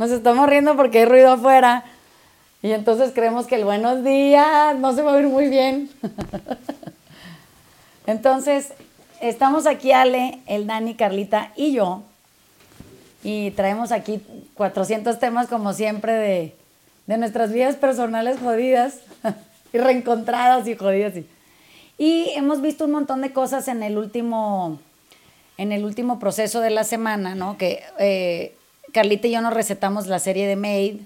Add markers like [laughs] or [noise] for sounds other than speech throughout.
nos estamos riendo porque hay ruido afuera. Y entonces creemos que el buenos días no se va a oír muy bien. [laughs] entonces, estamos aquí Ale, el Dani, Carlita y yo. Y traemos aquí 400 temas como siempre de, de nuestras vidas personales jodidas [laughs] y reencontradas y jodidas. Y, y hemos visto un montón de cosas en el último, en el último proceso de la semana, ¿no? Que eh, Carlita y yo nos recetamos la serie de Maid,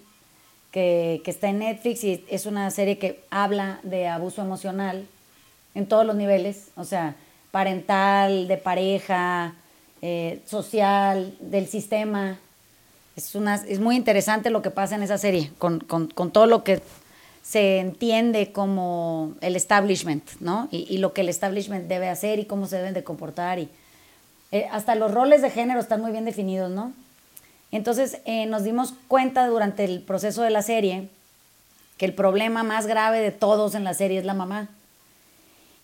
que, está en Netflix y es una serie que habla de abuso emocional en todos los niveles, o sea, parental, de pareja, eh, social, del sistema. Es, una, es muy interesante lo que pasa en esa serie, con, con, todo lo que se entiende como el establishment, ¿no? Y, y, lo que el establishment debe hacer y cómo se deben de comportar. Y, eh, hasta los roles de género están muy bien definidos, ¿no? Entonces eh, nos dimos cuenta durante el proceso de la serie que el problema más grave de todos en la serie es la mamá.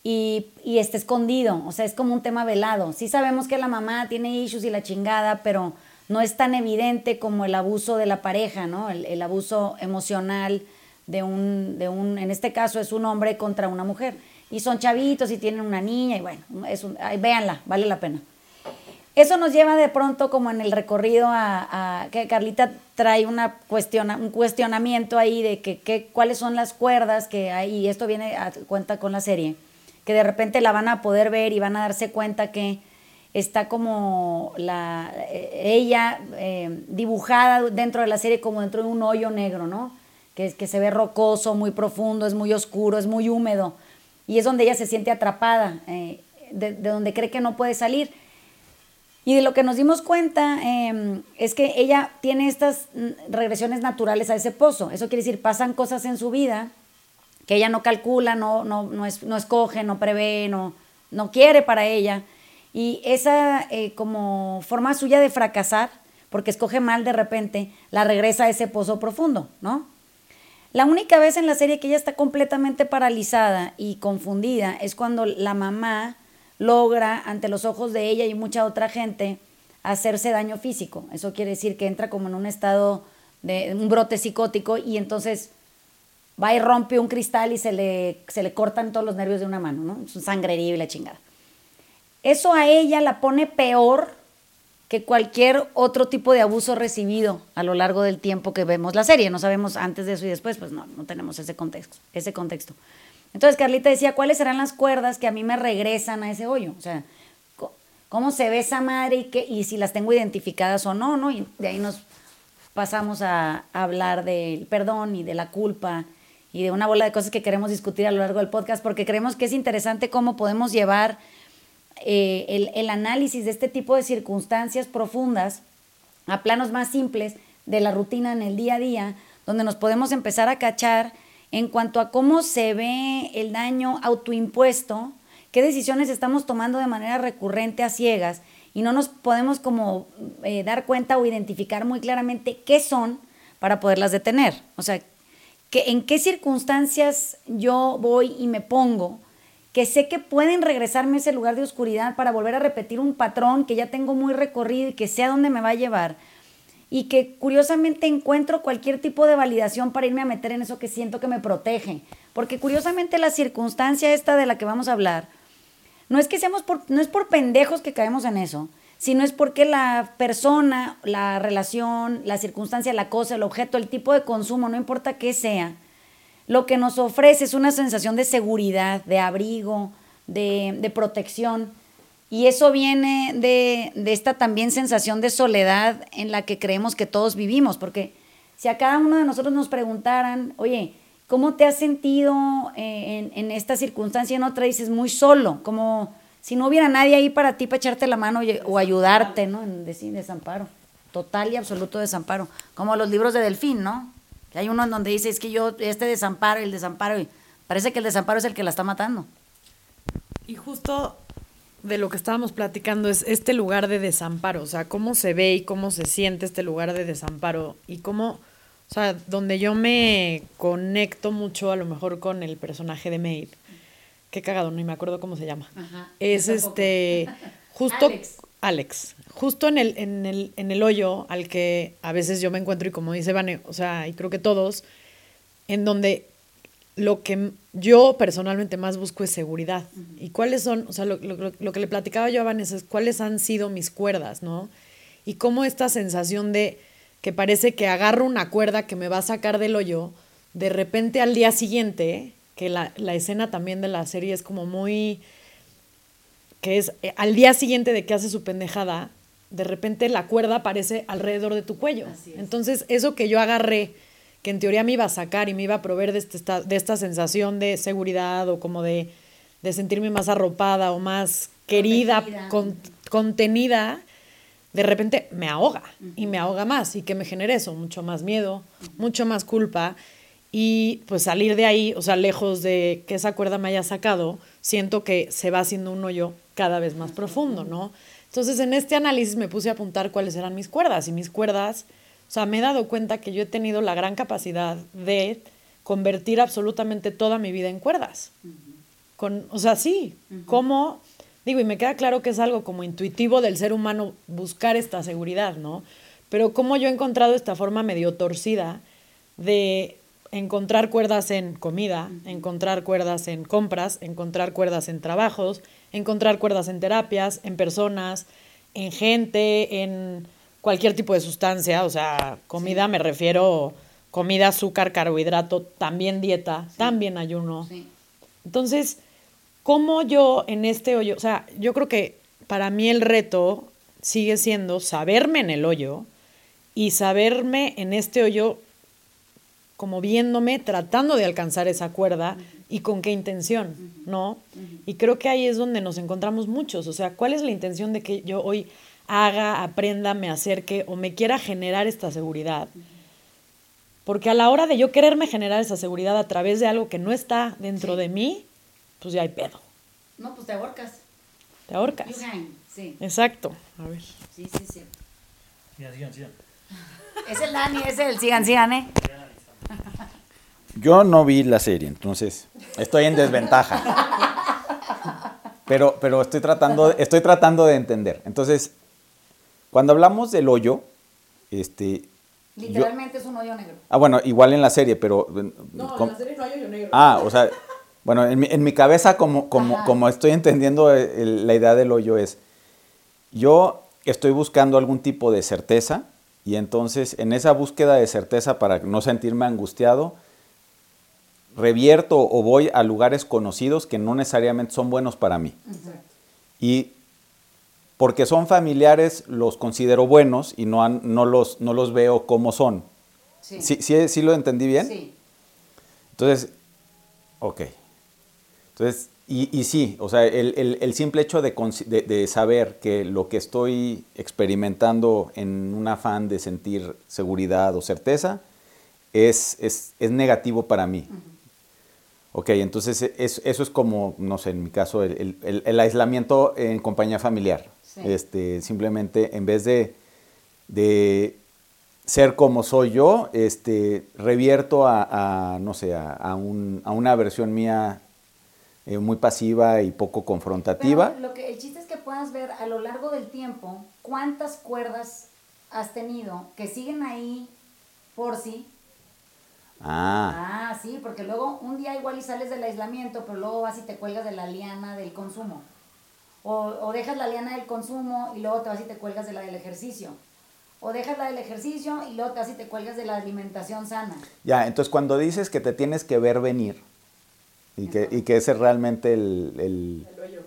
Y, y está escondido, o sea, es como un tema velado. Sí sabemos que la mamá tiene issues y la chingada, pero no es tan evidente como el abuso de la pareja, ¿no? El, abuso emocional, de un, de un, en este caso es un hombre contra una mujer. Y son chavitos y tienen una niña y bueno, es un, véanla, vale la pena. Eso nos lleva de pronto como en el recorrido a, que Carlita trae una cuestiona, un cuestionamiento ahí de que, que, cuáles son las cuerdas que hay, y esto viene a cuenta con la serie, que de repente la van a poder ver y van a darse cuenta que está como la, ella eh, dibujada dentro de la serie como dentro de un hoyo negro, ¿no? que, que se ve rocoso, muy profundo, es muy oscuro, es muy húmedo. Y es donde ella se siente atrapada, eh, de, donde cree que no puede salir. Y de lo que nos dimos cuenta eh, es que ella tiene estas regresiones naturales a ese pozo. Eso quiere decir, pasan cosas en su vida que ella no calcula, no, no, no, es, no escoge, no prevé, no, no quiere para ella. Y esa eh, como forma suya de fracasar, porque escoge mal de repente, la regresa a ese pozo profundo, ¿no? La única vez en la serie que ella está completamente paralizada y confundida es cuando la mamá logra, ante los ojos de ella y mucha otra gente, hacerse daño físico. Eso quiere decir que entra como en un estado de un brote psicótico y entonces va y rompe un cristal y se le, se le cortan todos los nervios de una mano, ¿no? Es un sangrerío y la chingada. Eso a ella la pone peor que cualquier otro tipo de abuso recibido a lo largo del tiempo que vemos la serie. No sabemos antes de eso y después, pues no, no tenemos ese contexto, ese contexto. Entonces Carlita decía, ¿cuáles serán las cuerdas que a mí me regresan a ese hoyo? O sea, ¿cómo se ve esa madre y, qué, y si las tengo identificadas o no? ¿no? Y de ahí nos pasamos a, hablar del perdón y de la culpa y de una bola de cosas que queremos discutir a lo largo del podcast porque creemos que es interesante cómo podemos llevar eh, el, el, análisis de este tipo de circunstancias profundas a planos más simples de la rutina en el día a día, donde nos podemos empezar a cachar en cuanto a cómo se ve el daño autoimpuesto, qué decisiones estamos tomando de manera recurrente a ciegas y no nos podemos como eh, dar cuenta o identificar muy claramente qué son para poderlas detener. O sea, que, en qué circunstancias yo voy y me pongo que sé que pueden regresarme a ese lugar de oscuridad para volver a repetir un patrón que ya tengo muy recorrido y que sé a dónde me va a llevar. Y que curiosamente encuentro cualquier tipo de validación para irme a meter en eso que siento que me protege. Porque curiosamente la circunstancia esta de la que vamos a hablar, no es que seamos por, no es por pendejos que caemos en eso, sino es porque la persona, la relación, la circunstancia, la cosa, el objeto, el tipo de consumo, no importa qué sea, lo que nos ofrece es una sensación de seguridad, de abrigo, de, de protección. Y eso viene de, de, esta también sensación de soledad en la que creemos que todos vivimos, porque si a cada uno de nosotros nos preguntaran, oye, ¿cómo te has sentido en, en esta circunstancia? En otra dices, muy solo, como si no hubiera nadie ahí para ti para echarte la mano o ayudarte, ¿no? En decir desamparo, total y absoluto desamparo, como los libros de Delfín, ¿no? Hay uno en donde dice, es que yo, este desamparo, el desamparo, y parece que el desamparo es el que la está matando. Y justo de lo que estábamos platicando es este lugar de desamparo, o sea, cómo se ve y cómo se siente este lugar de desamparo y cómo, o sea, donde yo me conecto mucho a lo mejor con el personaje de Maid. Qué cagado, ni me acuerdo cómo se llama. Ajá, es este, [laughs] justo, Alex, justo en el, en, el, en el hoyo al que a veces yo me encuentro y como dice Vane, o sea, y creo que todos, en donde lo que yo personalmente más busco es seguridad. ¿Y cuáles son, o sea, lo, lo, lo, que le platicaba yo a Vanessa es cuáles han sido mis cuerdas, ¿no? Y cómo esta sensación de que parece que agarro una cuerda que me va a sacar del hoyo, de repente al día siguiente, que la, la escena también de la serie es como muy que es eh, al día siguiente de que hace su pendejada, de repente la cuerda aparece alrededor de tu cuello. Entonces, eso que yo agarré, que en teoría me iba a sacar y me iba a proveer de, este, de esta sensación de seguridad o como de, de sentirme más arropada o más querida, contenida, de repente me ahoga y me ahoga más y que me genere eso, mucho más miedo, mucho más culpa. Y pues salir de ahí, o sea, lejos de que esa cuerda me haya sacado, siento que se va haciendo un hoyo cada vez más profundo, ¿no? Entonces en este análisis me puse a apuntar cuáles eran mis cuerdas y mis cuerdas, o sea, me he dado cuenta que yo he tenido la gran capacidad de convertir absolutamente toda mi vida en cuerdas. Con, o sea, sí, como, digo, y me queda claro que es algo como intuitivo del ser humano buscar esta seguridad, ¿no? Pero como yo he encontrado esta forma medio torcida de encontrar cuerdas en comida, encontrar cuerdas en compras, encontrar cuerdas en trabajos, encontrar cuerdas en terapias, en personas, en gente, en cualquier tipo de sustancia, o sea, comida me refiero comida, azúcar, carbohidrato, también dieta, también ayuno. Entonces, ¿cómo yo en este hoyo, o sea, yo creo que para mí el reto sigue siendo saberme en el hoyo y saberme en este hoyo como viéndome, tratando de alcanzar esa cuerda y con qué intención, ¿no? Y creo que ahí es donde nos encontramos muchos, o sea, ¿cuál es la intención de que yo hoy haga, aprenda, me acerque o me quiera generar esta seguridad? Porque a la hora de yo quererme generar esa seguridad a través de algo que no está dentro de mí, pues ya hay pedo. No, pues te ahorcas. Te ahorcas. sí. Exacto. A ver. Sí, sí, sí. Sigan, sigan, sigan. [laughs] Es el Dani, es el sigan, sigan, ¿eh? [laughs] Yo no vi la serie, entonces estoy en desventaja. [laughs] Pero, pero estoy, tratando, estoy tratando de entender. Entonces, cuando hablamos del hoyo, este... Literalmente es un hoyo negro. Ah, bueno, igual en la serie, pero... No, en la serie no hay hoyo negro. Ah, o sea, bueno, en mi, en mi cabeza como, como, como estoy entendiendo la idea del hoyo es, yo estoy buscando algún tipo de certeza y entonces en esa búsqueda de certeza para no sentirme angustiado, revierto o voy a lugares conocidos que no necesariamente son buenos para mí. Y porque son familiares los considero buenos y no, no, los, no los veo como son. Sí. ¿Sí, sí, lo entendí bien? Sí. Entonces, ok. Entonces, y, y sí, o sea, el, el, el simple hecho de, de, de, saber que lo que estoy experimentando en un afán de sentir seguridad o certeza es, es, es negativo para mí. Uh -huh. Ok, entonces es, eso es como, no sé, en mi caso, el, el, el aislamiento en compañía familiar. Sí. Este, simplemente en vez de, de, ser como soy yo, este, revierto a, a no sé, a, a, un, a, una versión mía eh, muy pasiva y poco confrontativa. Pero lo que, el chiste es que puedas ver a lo largo del tiempo cuántas cuerdas has tenido que siguen ahí por sí Ah. Ah, sí, porque luego un día igual y sales del aislamiento, pero luego vas y te cuelgas de la liana del consumo. O, o, dejas la liana del consumo y luego te vas y te cuelgas de la del ejercicio. O dejas la del ejercicio y luego te vas y te cuelgas de la alimentación sana. Ya, entonces cuando dices que te tienes que ver venir y que, y que ese es realmente el... el, el hoyo.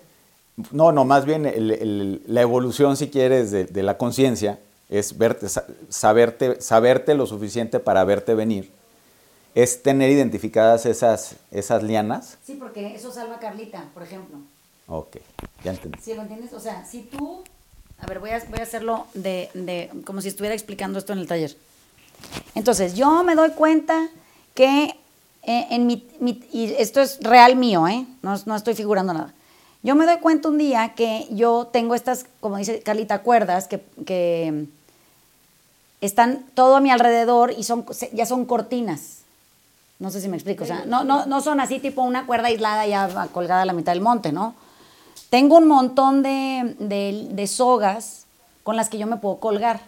No, no, más bien el, el, la evolución, si quieres, de, de la conciencia es verte, saberte, saberte lo suficiente para verte venir es tener identificadas esas, esas lianas. Sí, porque eso salva a Carlita, por ejemplo. Ok, ya entendí. ¿Sí lo entiendes? O sea, si tú... A ver, voy a, voy a hacerlo de, de, como si estuviera explicando esto en el taller. Entonces, yo me doy cuenta que eh, en mi, mi, Y esto es real mío, ¿eh? No, no estoy figurando nada. Yo me doy cuenta un día que yo tengo estas, como dice Carlita, cuerdas que, que están todo a mi alrededor y son, ya son cortinas. No sé si me explico. O sea, no, no, no son así tipo una cuerda aislada ya colgada a la mitad del monte, ¿no? Tengo un montón de, de- de sogas con las que yo me puedo colgar.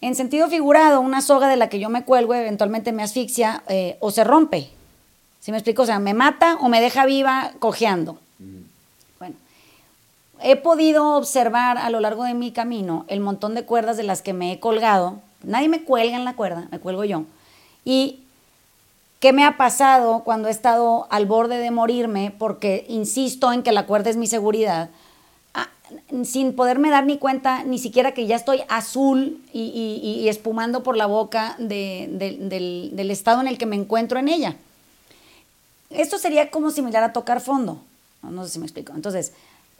En sentido figurado, una soga de la que yo me cuelgo eventualmente me asfixia eh, o se rompe. ¿Sí me explico? O sea, me mata o me deja viva cojeando. Bueno, he podido observar a lo largo de mi camino el montón de cuerdas de las que me he colgado. Nadie me cuelga en la cuerda, me cuelgo yo. Y qué me ha pasado cuando he estado al borde de morirme porque insisto en que la cuerda es mi seguridad, ah, sin poderme dar ni cuenta ni siquiera que ya estoy azul y, y- y espumando por la boca de- de- del, del estado en el que me encuentro en ella. Esto sería como similar a tocar fondo. No, No sé si me explico. Entonces,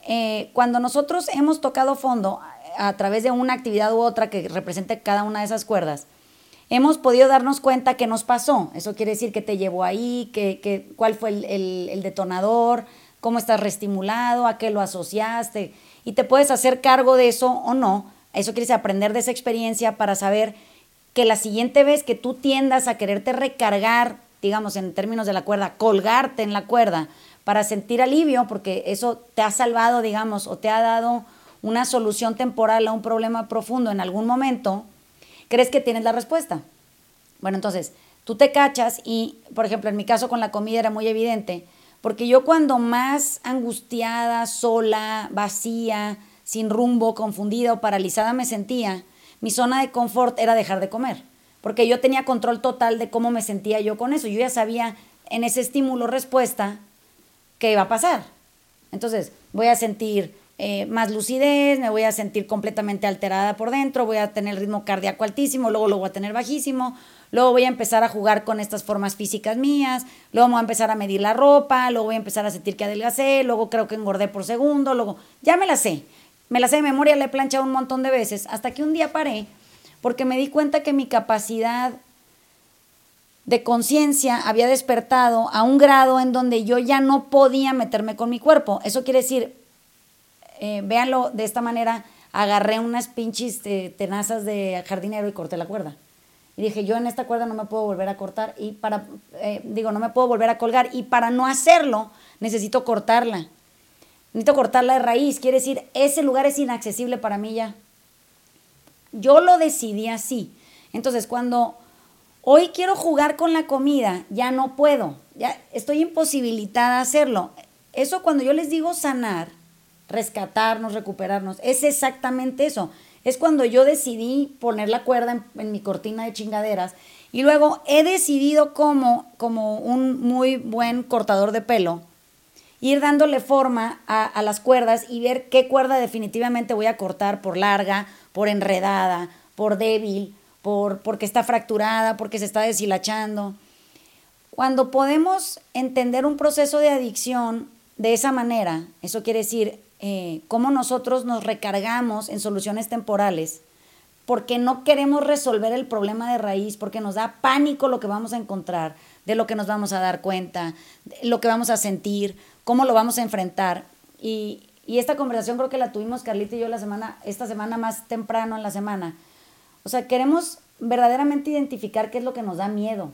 eh, cuando nosotros hemos tocado fondo a, través de una actividad u otra que represente cada una de esas cuerdas, hemos podido darnos cuenta que nos pasó. Eso quiere decir que te llevó ahí, que, que- cuál fue el, el- el detonador, cómo estás reestimulado, a qué lo asociaste. Y te puedes hacer cargo de eso o no. Eso quiere decir aprender de esa experiencia para saber que la siguiente vez que tú tiendas a quererte recargar, digamos en términos de la cuerda, colgarte en la cuerda para sentir alivio, porque eso te ha salvado, digamos, o te ha dado una solución temporal a un problema profundo en algún momento, crees que tienes la respuesta. Bueno, entonces, tú te cachas y, por ejemplo, en mi caso con la comida era muy evidente, porque yo cuando más angustiada, sola, vacía, sin rumbo, confundida o paralizada me sentía, mi zona de confort era dejar de comer, porque yo tenía control total de cómo me sentía yo con eso. Yo ya sabía en ese estímulo respuesta qué iba a pasar. Entonces, voy a sentir eh, más lucidez, me voy a sentir completamente alterada por dentro, voy a tener ritmo cardíaco altísimo, luego lo voy a tener bajísimo, luego voy a empezar a jugar con estas formas físicas mías, luego me voy a empezar a medir la ropa, luego voy a empezar a sentir que adelgacé, luego creo que engordé por segundo, luego ya me la sé, me la sé de memoria, la he planchado un montón de veces, hasta que un día paré porque me di cuenta que mi capacidad de conciencia había despertado a un grado en donde yo ya no podía meterme con mi cuerpo. Eso quiere decir, eh, véanlo de esta manera, agarré unas pinches eh, tenazas de jardinero y corté la cuerda. Y dije, yo en esta cuerda no me puedo volver a cortar y para, eh, digo, no me puedo volver a colgar y para no hacerlo necesito cortarla. Necesito cortarla de raíz, quiere decir, ese lugar es inaccesible para mí ya. Yo lo decidí así. Entonces, cuando hoy quiero jugar con la comida, ya no puedo, ya estoy imposibilitada a hacerlo. Eso cuando yo les digo sanar, rescatarnos, recuperarnos, es exactamente eso. Es cuando yo decidí poner la cuerda en, mi cortina de chingaderas y luego he decidido como, como un muy buen cortador de pelo, ir dándole forma a, a las cuerdas y ver qué cuerda definitivamente voy a cortar por larga, por enredada, por débil, por, porque está fracturada, porque se está deshilachando. Cuando podemos entender un proceso de adicción de esa manera, eso quiere decir eh, cómo nosotros nos recargamos en soluciones temporales, porque no queremos resolver el problema de raíz, porque nos da pánico lo que vamos a encontrar, de lo que nos vamos a dar cuenta, de lo que vamos a sentir, cómo lo vamos a enfrentar. Y, y esta conversación creo que la tuvimos Carlita y yo la semana, esta semana más temprano en la semana. O sea, queremos verdaderamente identificar qué es lo que nos da miedo.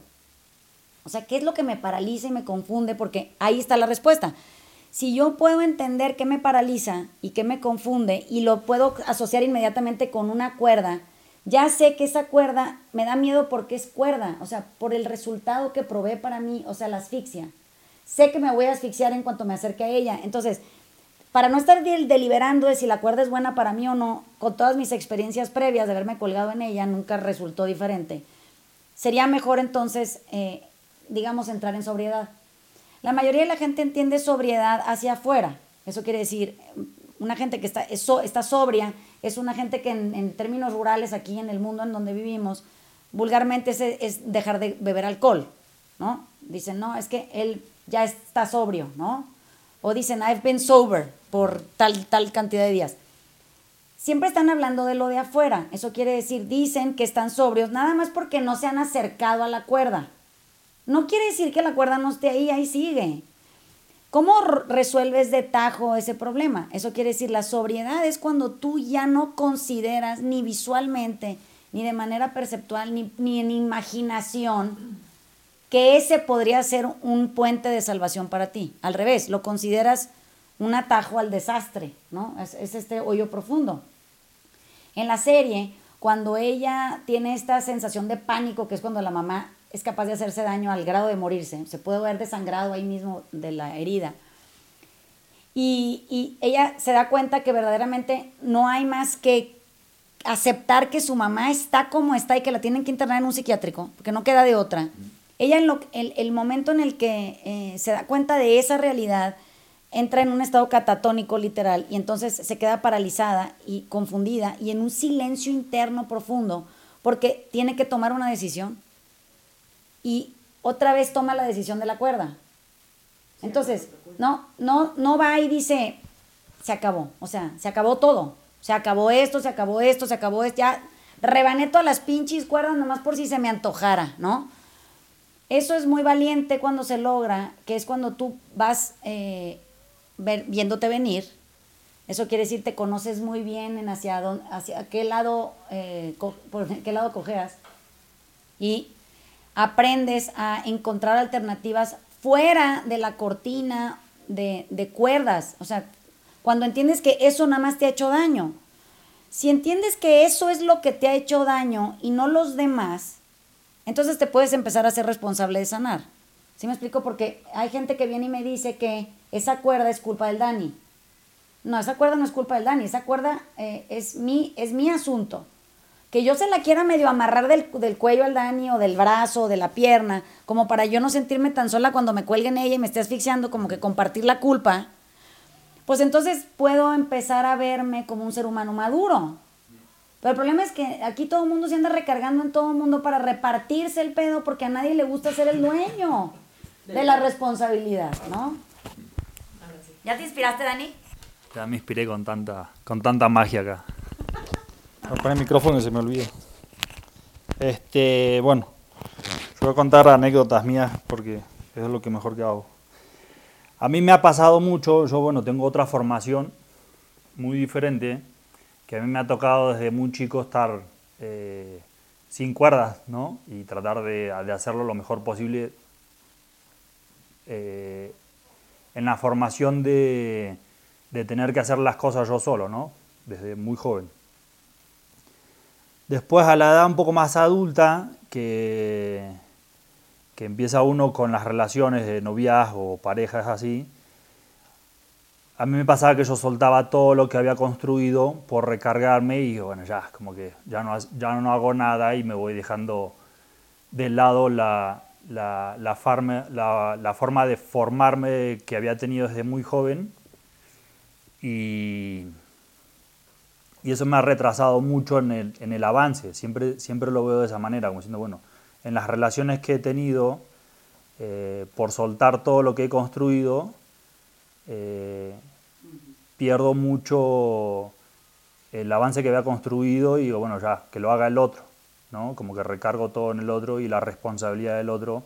O sea, qué es lo que me paraliza y me confunde, porque ahí está la respuesta. Si yo puedo entender qué me paraliza y qué me confunde y lo puedo asociar inmediatamente con una cuerda, ya sé que esa cuerda me da miedo porque es cuerda, o sea, por el resultado que provee para mí, o sea, la asfixia. Sé que me voy a asfixiar en cuanto me acerque a ella. Entonces, para no estar del- deliberando de si la cuerda es buena para mí o no, con todas mis experiencias previas de haberme colgado en ella, nunca resultó diferente. Sería mejor entonces, eh, digamos, entrar en sobriedad. La mayoría de la gente entiende sobriedad hacia afuera. Eso quiere decir, una gente que está, es está sobria es una gente que en, en términos rurales, aquí en el mundo en donde vivimos, vulgarmente es, es dejar de beber alcohol, ¿no? Dicen, no, es que él ya está sobrio, ¿no? O dicen, I've been sober por tal, tal cantidad de días. Siempre están hablando de lo de afuera. Eso quiere decir, dicen que están sobrios nada más porque no se han acercado a la cuerda. No quiere decir que la cuerda no esté ahí, ahí sigue. ¿Cómo resuelves de tajo ese problema? Eso quiere decir, la sobriedad es cuando tú ya no consideras ni visualmente, ni de manera perceptual, ni, ni en imaginación, que ese podría ser un puente de salvación para ti. Al revés, lo consideras un atajo al desastre, ¿no? Es, es este hoyo profundo. En la serie, cuando ella tiene esta sensación de pánico, que es cuando la mamá es capaz de hacerse daño al grado de morirse, se puede ver desangrado ahí mismo de la herida. Y, y ella se da cuenta que verdaderamente no hay más que aceptar que su mamá está como está y que la tienen que internar en un psiquiátrico, porque no queda de otra. Ella, en lo, el, el momento en el que eh, se da cuenta de esa realidad, entra en un estado catatónico literal y entonces se queda paralizada y confundida y en un silencio interno profundo porque tiene que tomar una decisión y otra vez toma la decisión de la cuerda. Entonces, no, no, no va y dice, se acabó, o sea, se acabó todo, se acabó esto, se acabó esto, se acabó esto, ya rebané todas las pinches cuerdas nomás por si se me antojara, ¿no? Eso es muy valiente cuando se logra, que es cuando tú vas eh, ver, viéndote venir. Eso quiere decir te conoces muy bien en hacia, dónde, hacia qué lado, eh, co- por [laughs] qué lado cojeas y aprendes a encontrar alternativas fuera de la cortina de, de cuerdas. O sea, cuando entiendes que eso nada más te ha hecho daño. Si entiendes que eso es lo que te ha hecho daño y no los demás, entonces te puedes empezar a ser responsable de sanar. ¿Sí me explico? Porque hay gente que viene y me dice que esa cuerda es culpa del Dani. No, esa cuerda no es culpa del Dani, esa cuerda eh, es, mi, es mi asunto. Que yo se la quiera medio amarrar del, del cuello al Dani o del brazo o de la pierna, como para yo no sentirme tan sola cuando me cuelgue en ella y me esté asfixiando, como que compartir la culpa, pues entonces puedo empezar a verme como un ser humano maduro. Pero el problema es que aquí todo el mundo se anda recargando en todo el mundo para repartirse el pedo porque a nadie le gusta ser el dueño de la responsabilidad, ¿no? ¿Ya te inspiraste, Dani? Ya me inspiré con tanta, con tanta magia acá. Voy a poner el micrófono y se me olvida. Este, bueno, yo voy a contar anécdotas mías porque es lo que mejor que hago. A mí me ha pasado mucho, yo bueno, tengo otra formación muy diferente, que a mí me ha tocado desde muy chico estar eh, sin cuerdas, ¿no? Y tratar de, de hacerlo lo mejor posible eh, en la formación de, de tener que hacer las cosas yo solo, ¿no? Desde muy joven. Después a la edad un poco más adulta, que, que empieza uno con las relaciones de noviazgo o parejas así, a mí me pasaba que yo soltaba todo lo que había construido por recargarme y bueno, ya, como que ya no, ya no hago nada y me voy dejando de lado la, la, la, farme- la- la forma de formarme que había tenido desde muy joven y, y eso me ha retrasado mucho en el, en el avance. Siempre, siempre lo veo de esa manera, como diciendo, bueno, en las relaciones que he tenido, eh, por soltar todo lo que he construido, eh, pierdo mucho el avance que había construido y digo, bueno, ya, que lo haga el otro, ¿no? Como que recargo todo en el otro y la responsabilidad del otro,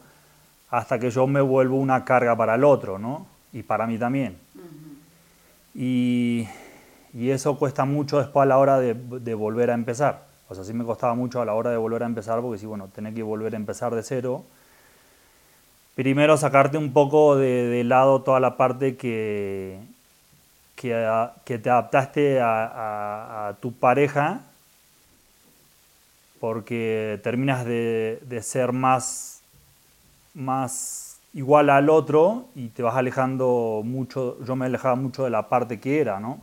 hasta que yo me vuelvo una carga para el otro, ¿no? Y para mí también. Y, y eso cuesta mucho después a la hora de, volver a empezar. O sea, sí me costaba mucho a la hora de volver a empezar, porque sí, bueno, tenés que volver a empezar de cero. Primero sacarte un poco de, lado toda la parte que, que, a- que te adaptaste a tu pareja, porque terminas de, de ser más, más igual al otro y te vas alejando mucho, yo me alejaba mucho de la parte que era, ¿no?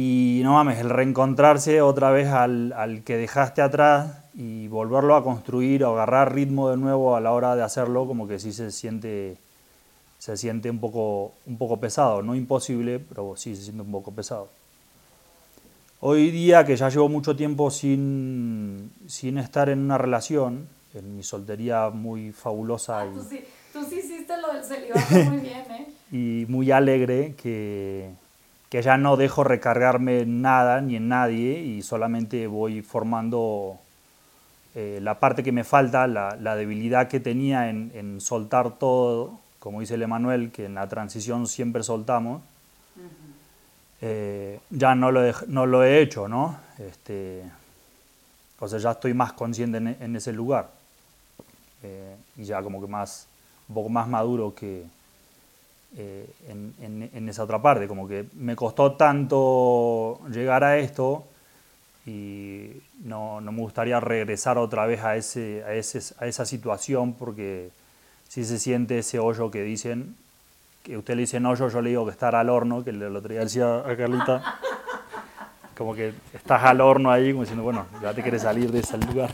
Y no mames, el reencontrarse otra vez al, al que dejaste atrás y volverlo a construir o agarrar ritmo de nuevo a la hora de hacerlo, como que sí se siente, se siente un poco, un poco pesado. No imposible, pero sí se siente un poco pesado. Hoy día, que ya llevo mucho tiempo sin, sin estar en una relación, en mi soltería muy fabulosa y, Tú sí, tú sí hiciste lo del celibato muy bien, ¿eh? [laughs] y muy alegre que, que ya no dejo recargarme en nada ni en nadie y solamente voy formando eh, la parte que me falta, la, la debilidad que tenía en, en soltar todo, como dice el Emanuel, que en la transición siempre soltamos, eh, ya no lo, he, no lo he hecho, ¿no? Este, o sea, ya estoy más consciente en, en ese lugar eh, y ya como que más, un poco más maduro que, eh, en, esa otra parte, como que me costó tanto llegar a esto y no, no me gustaría regresar otra vez a, ese, a, ese, a esa situación porque si se siente ese hoyo que dicen, que usted le dicen hoyo, yo le digo que estar al horno, que el otro día decía a Carlita, como que estás al horno ahí, como diciendo, bueno, ya te quieres salir de ese lugar.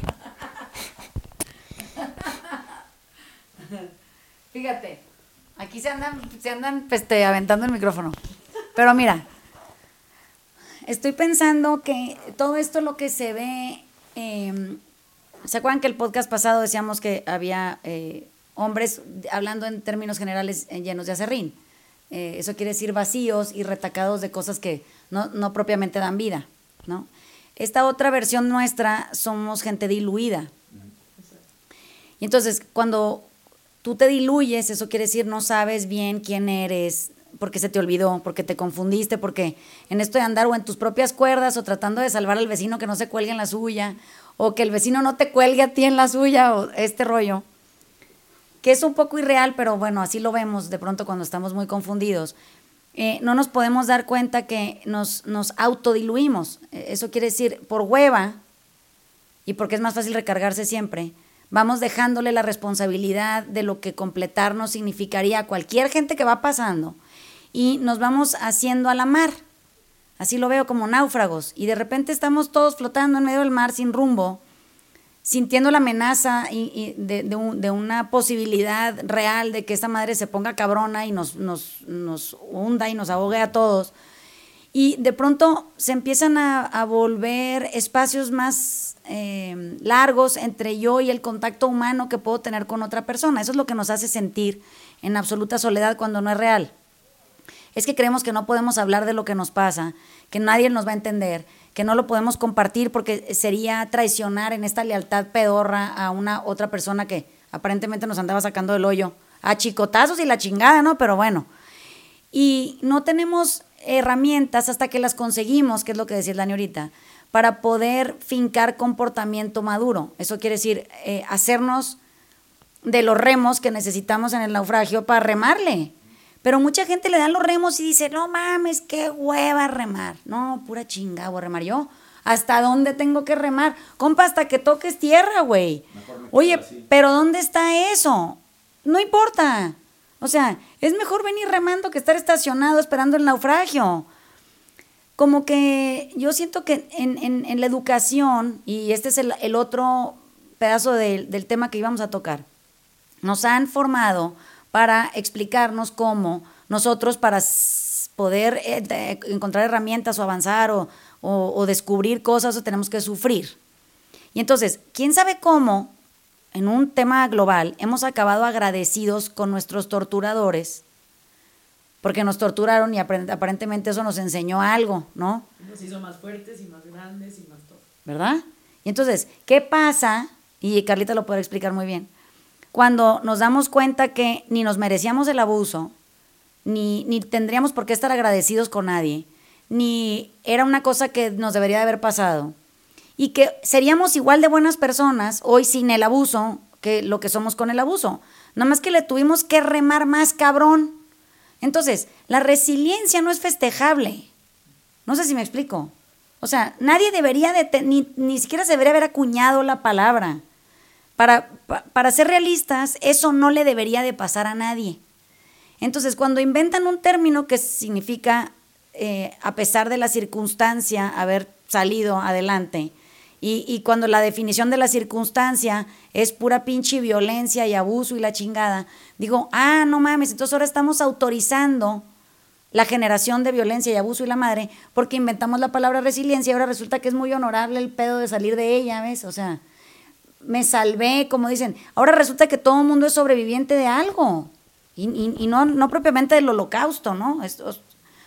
Fíjate, aquí se andan, se andan este, aventando el micrófono. Pero mira, estoy pensando que todo esto lo que se ve. eh, ¿Se acuerdan que el podcast pasado decíamos que había eh, hombres, hablando en términos generales, eh, llenos de acerrín? Eh, eso quiere decir vacíos y retacados de cosas que no, no propiamente dan vida, ¿no? Esta otra versión nuestra somos gente diluida. Y entonces, cuando tú te diluyes, eso quiere decir no sabes bien quién eres, porque se te olvidó, porque te confundiste, porque en esto de andar o en tus propias cuerdas o tratando de salvar al vecino que no se cuelgue en la suya, o que el vecino no te cuelgue a ti en la suya, o este rollo, que es un poco irreal, pero bueno, así lo vemos de pronto cuando estamos muy confundidos. Eh, no nos podemos dar cuenta que nos, nos autodiluimos. Eh, Eso quiere decir, por hueva, y porque es más fácil recargarse siempre, vamos dejándole la responsabilidad de lo que completarnos significaría a cualquier gente que va pasando y nos vamos haciendo a la mar. Así lo veo como náufragos y de repente estamos todos flotando en medio del mar sin rumbo, sintiendo la amenaza y, de, de una posibilidad real de que esta madre se ponga cabrona y nos, nos, nos hunda y nos ahogue a todos. Y de pronto se empiezan a, a volver espacios más eh, largos entre yo y el contacto humano que puedo tener con otra persona. Eso es lo que nos hace sentir en absoluta soledad cuando no es real. Es que creemos que no podemos hablar de lo que nos pasa, que nadie nos va a entender, que no lo podemos compartir porque sería traicionar en esta lealtad pedorra a una otra persona que aparentemente nos andaba sacando del hoyo. A chicotazos y la chingada, ¿no? Pero bueno y no tenemos herramientas hasta que las conseguimos, que es lo que decía Dani ahorita, para poder fincar comportamiento maduro. Eso quiere decir eh, hacernos de los remos que necesitamos en el naufragio para remarle. Pero mucha gente le dan los remos y dice, no mames, qué hueva remar. No, pura chinga, voy a remar yo. ¿Hasta dónde tengo que remar? Compa, hasta que toques tierra, güey. Oye, pero ¿dónde está eso? No importa. O sea, es mejor venir remando que estar estacionado esperando el naufragio. Como que yo siento que en, en- la educación, y este es el, otro pedazo del- tema que íbamos a tocar, nos han formado para explicarnos cómo nosotros para poder eh, encontrar herramientas o avanzar o, o- o descubrir cosas o tenemos que sufrir. Y entonces, ¿quién sabe cómo, en un tema global, hemos acabado agradecidos con nuestros torturadores? Porque nos torturaron y aparentemente eso nos enseñó algo, ¿no? Nos hizo más fuertes y más grandes y más todo. ¿verdad? Y entonces, ¿qué pasa? Y Carlita lo puede explicar muy bien. Cuando nos damos cuenta que ni nos merecíamos el abuso, ni, ni tendríamos por qué estar agradecidos con nadie, ni era una cosa que nos debería de haber pasado, y que seríamos igual de buenas personas hoy sin el abuso que lo que somos con el abuso. Nada más que le tuvimos que remar más cabrón. Entonces, la resiliencia no es festejable. No sé si me explico. O sea, nadie debería de, ni, ni siquiera se debería haber acuñado la palabra. Para, pa- para ser realistas, eso no le debería de pasar a nadie. Entonces, cuando inventan un término que significa, eh, a pesar de la circunstancia, haber salido adelante, y, y cuando la definición de la circunstancia es pura pinche violencia y abuso y la chingada, digo, ah, no mames, entonces ahora estamos autorizando la generación de violencia y abuso y la madre, porque inventamos la palabra resiliencia y ahora resulta que es muy honorable el pedo de salir de ella, ¿ves? O sea, me salvé, como dicen. Ahora resulta que todo el mundo es sobreviviente de algo. Y, y- y no, no propiamente del holocausto, ¿no? Estos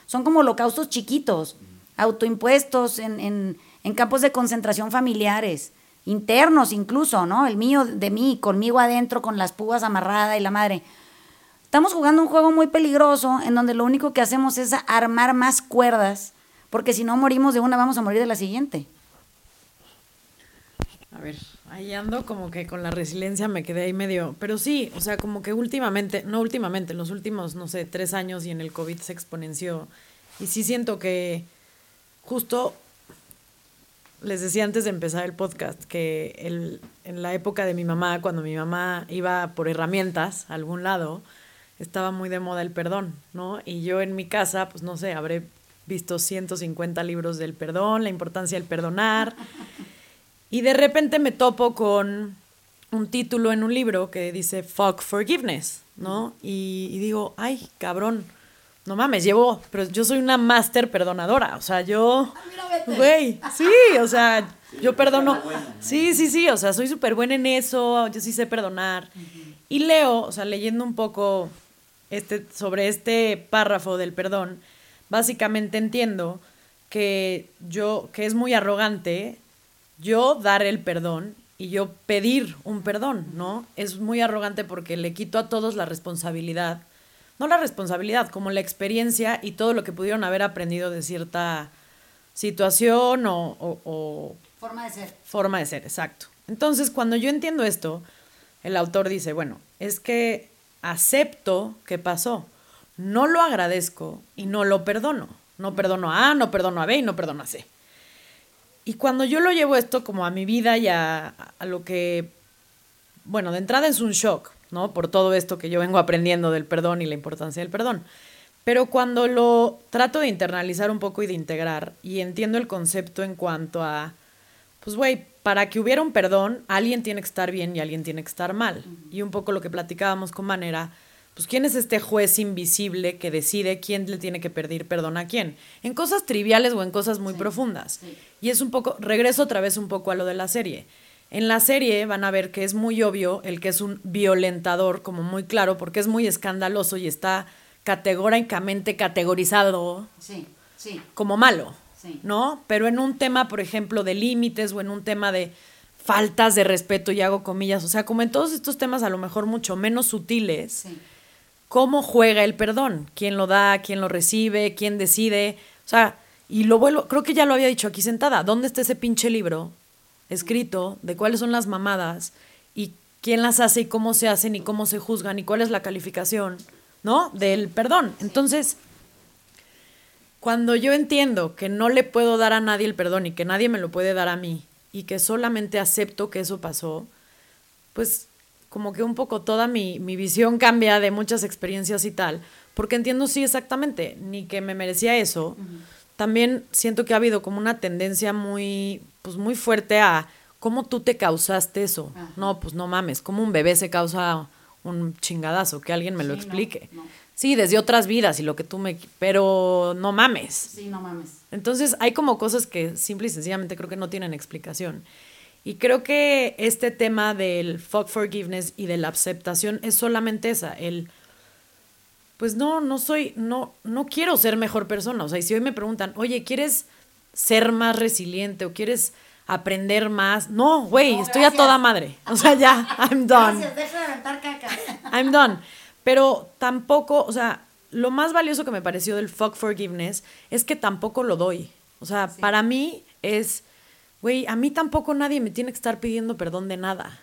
son como holocaustos chiquitos, autoimpuestos en, en- en campos de concentración familiares, internos incluso, ¿no? El mío de mí, conmigo adentro, con las púas amarradas y la madre. Estamos jugando un juego muy peligroso en donde lo único que hacemos es armar más cuerdas, porque si no morimos de una, vamos a morir de la siguiente. A ver, ahí ando como que con la resiliencia me quedé ahí medio. Pero sí, o sea, como que últimamente, no últimamente, en los últimos, no sé, tres años y en el COVID se exponenció. Y sí siento que justo les decía antes de empezar el podcast que el, en la época de mi mamá, cuando mi mamá iba por herramientas a algún lado, estaba muy de moda el perdón, ¿no? Y yo en mi casa, pues no sé, habré visto 150 libros del perdón, la importancia del perdonar. Y de repente me topo con un título en un libro que dice Fuck Forgiveness, ¿no? Y, y digo, ay, cabrón, no mames, llevo, pero yo soy una máster perdonadora, o sea, yo, güey, sí, o sea, yo perdono, sí, sí, sí, o sea, soy súper buena en eso, yo sí sé perdonar. Y leo, o sea, leyendo un poco este, sobre este párrafo del perdón, básicamente entiendo que yo, que es muy arrogante, yo dar el perdón y yo pedir un perdón, ¿no? Es muy arrogante porque le quito a todos la responsabilidad no la responsabilidad, como la experiencia y todo lo que pudieron haber aprendido de cierta situación o, Forma de ser. Forma de ser, exacto. Entonces, cuando yo entiendo esto, el autor dice, bueno, es que acepto que pasó, no lo agradezco y no lo perdono. No perdono a A, no perdono a B y no perdono a C. Y cuando yo lo llevo esto como a mi vida y a, a lo que, bueno, de entrada es un shock, ¿no? Por todo esto que yo vengo aprendiendo del perdón y la importancia del perdón. Pero cuando lo trato de internalizar un poco y de integrar y entiendo el concepto en cuanto a, pues güey, para que hubiera un perdón, alguien tiene que estar bien y alguien tiene que estar mal. Y un poco lo que platicábamos con Manera, pues quién es este juez invisible que decide quién le tiene que pedir perdón a quién, en cosas triviales o en cosas muy profundas. Y es un poco, regreso otra vez un poco a lo de la serie en la serie van a ver que es muy obvio el que es un violentador, como muy claro, porque es muy escandaloso y está categóricamente categorizado como malo, ¿no? Pero en un tema, por ejemplo, de límites o en un tema de faltas de respeto, y hago comillas, o sea, como en todos estos temas a lo mejor mucho menos sutiles, ¿cómo juega el perdón? ¿Quién lo da? ¿Quién lo recibe? ¿Quién decide? O sea, y lo vuelvo, creo que ya lo había dicho aquí sentada, ¿dónde está ese pinche libro escrito de cuáles son las mamadas y quién las hace y cómo se hacen y cómo se juzgan y cuál es la calificación, ¿no? Del perdón. Entonces, cuando yo entiendo que no le puedo dar a nadie el perdón y que nadie me lo puede dar a mí y que solamente acepto que eso pasó, pues como que un poco toda mi, visión cambia de muchas experiencias y tal, porque entiendo sí exactamente, ni que me merecía eso. También siento que ha habido como una tendencia muy pues muy fuerte a cómo tú te causaste eso. No, pues no mames, cómo un bebé se causa un chingadazo, que alguien me lo explique. Sí, desde otras vidas y lo que tú me... Pero no mames. Sí, no mames. Entonces hay como cosas que simple y sencillamente creo que no tienen explicación. Y creo que este tema del fuck forgiveness y de la aceptación es solamente esa, el pues no, no soy, no, no quiero ser mejor persona. O sea, y si hoy me preguntan, oye, ¿quieres ser más resiliente o quieres aprender más. No, güey, estoy a toda madre. O sea, ya, I'm done. Gracias, deja de aventar caca. [laughs] I'm done. Pero tampoco, o sea, lo más valioso que me pareció del fuck forgiveness es que tampoco lo doy. O sea, para mí es, güey, a mí tampoco nadie me tiene que estar pidiendo perdón de nada.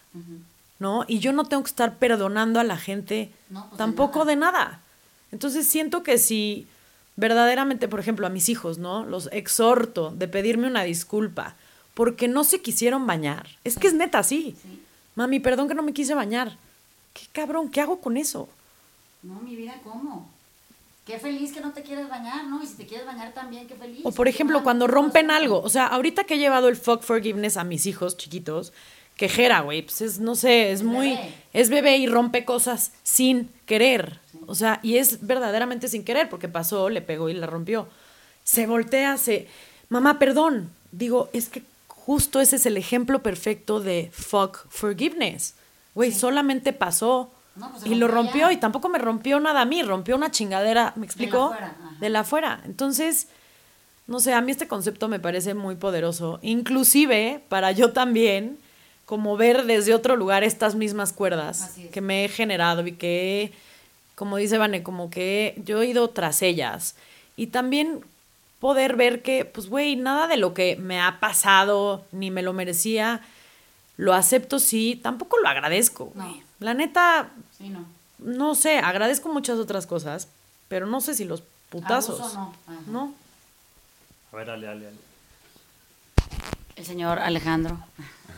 ¿No? Y yo no tengo que estar perdonando a la gente pues tampoco de nada. Entonces siento que si verdaderamente, por ejemplo, a mis hijos, ¿no? Los exhorto de pedirme una disculpa porque no se quisieron bañar. Es que es neta, sí. Mami, perdón que no me quise bañar. ¿Qué cabrón? ¿Qué hago con eso? No, mi vida, ¿cómo? Qué feliz que no te quieres bañar, ¿no? Y si te quieres bañar también, qué feliz. O por ejemplo, cuando rompen algo. O sea, ahorita que he llevado el fuck forgiveness a mis hijos chiquitos, quejera, güey, pues es, no sé, es, muy, es bebé y rompe cosas sin querer. O sea, y es verdaderamente sin querer, porque pasó, le pegó y la rompió. Se voltea, se, mamá, perdón. Digo, es que justo ese es el ejemplo perfecto de fuck forgiveness. Güey, solamente pasó pues y lo rompió y tampoco me rompió nada a mí, rompió una chingadera, ¿me explico? De la afuera. Entonces, no sé, a mí este concepto me parece muy poderoso, inclusive para yo también como ver desde otro lugar estas mismas cuerdas que me he generado y que, como dice Vane, como que yo he ido tras ellas. Y también poder ver que, pues, güey, nada de lo que me ha pasado ni me lo merecía Lo acepto, sí. Tampoco lo agradezco. No. La neta, Sí, no. no sé, agradezco muchas otras cosas, pero no sé si los putazos. Abuso no. Ajá. No. A ver, Ale, Ale, Ale. El señor Alejandro.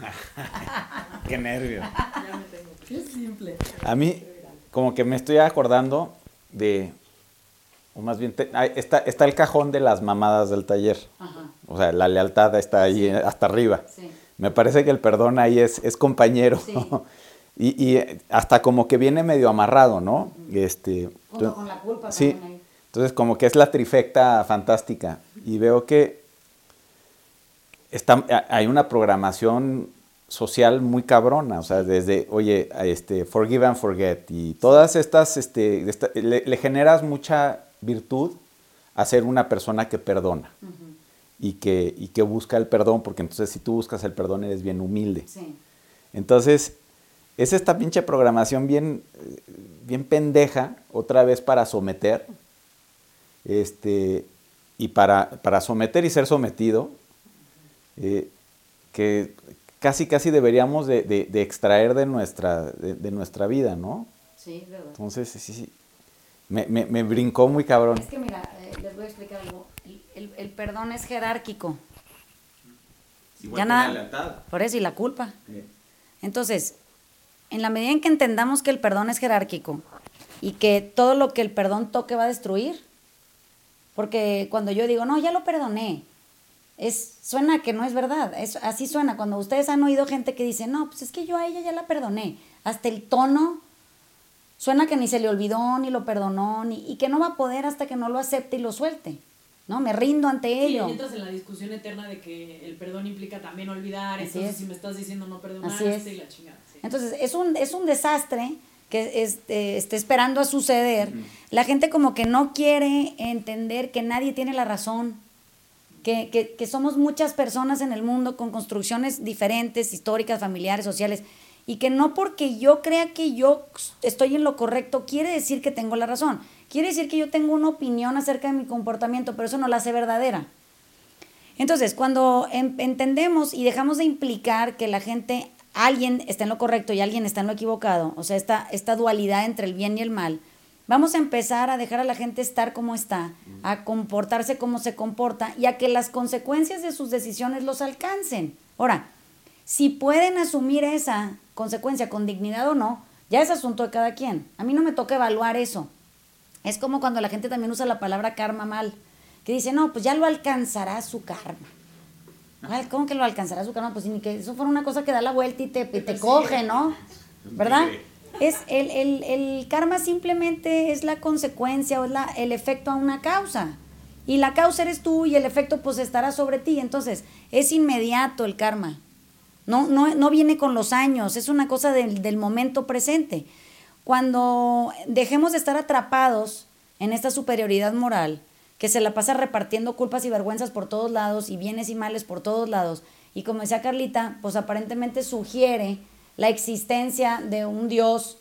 [laughs] Qué nervio. Qué simple. A mí, como que me estoy acordando de, o más bien, te- está, está el cajón de las mamadas del taller. Ajá. O sea, la lealtad está ahí hasta arriba. Sí. Me parece que el perdón ahí es, es compañero. Sí. [laughs] y, y, eh, hasta como que viene medio amarrado, ¿no? Este, Junto entonces- con la culpa Sí. ahí. Entonces, como que es la trifecta fantástica. Y veo que está, hay una programación social muy cabrona. O sea, desde, oye, este, forgive and forget. Y todas estas, este, esta- le, le generas mucha virtud a ser una persona que perdona. Y que, y que busca el perdón, porque entonces si tú buscas el perdón eres bien humilde. Sí. Entonces, es esta pinche programación bien, bien pendeja, otra vez para someter, este, y para, para someter y ser sometido, eh, que casi, casi deberíamos de, de- de extraer de nuestra, de, de nuestra vida, ¿no? Sí, verdad. Entonces, sí, sí, me, me- me brincó muy cabrón. Es que mira, eh, les voy a explicar algo. El, el- el perdón es jerárquico. ya nada. Por eso y la culpa. Entonces, en la medida en que entendamos que el perdón es jerárquico y que todo lo que el perdón toque va a destruir, porque cuando yo digo, no, ya lo perdoné, es, suena que no es verdad, es, así suena. Cuando ustedes han oído gente que dice, no, pues es que yo a ella ya la perdoné, hasta el tono suena que ni se le olvidó, ni lo perdonó, ni, y que no va a poder hasta que no lo acepte y lo suelte. ¿No? Me rindo ante Sí, ello. y entras en la discusión eterna de que el perdón implica también olvidar, Así entonces es. si me estás diciendo no Así perdonaste es. y la chingada. sí. Entonces, es un, es un desastre que este, esté esperando a suceder. La gente como que no quiere entender que nadie tiene la razón, que, que- somos muchas personas en el mundo con construcciones diferentes, históricas, familiares, sociales, y que no porque yo crea que yo estoy en lo correcto quiere decir que tengo la razón. Quiere decir que yo tengo una opinión acerca de mi comportamiento, pero eso no la hace verdadera. Entonces, cuando em- entendemos y dejamos de implicar que la gente, alguien está en lo correcto y alguien está en lo equivocado, o sea, esta, esta dualidad entre el bien y el mal, vamos a empezar a dejar a la gente estar como está, a comportarse como se comporta y a que las consecuencias de sus decisiones los alcancen. Ahora, si pueden asumir esa consecuencia con dignidad o no, ya es asunto de cada quien. A mí no me toca evaluar eso. Es como cuando la gente también usa la palabra karma mal, que dice, no, pues ya lo alcanzará su karma. Ay, ¿Cómo que lo alcanzará su karma? Pues ni que eso fuera una cosa que da la vuelta y te, y te coge, ¿no? ¿Verdad? Es el, el- el karma simplemente es la consecuencia o es la, el efecto a una causa. Y la causa eres tú y el efecto pues estará sobre ti. Entonces, es inmediato el karma. No, no, no viene con los años, es una cosa del, del momento presente. Cuando dejemos de estar atrapados en esta superioridad moral, que se la pasa repartiendo culpas y vergüenzas por todos lados y bienes y males por todos lados, y como decía Carlita, pues aparentemente sugiere la existencia de un Dios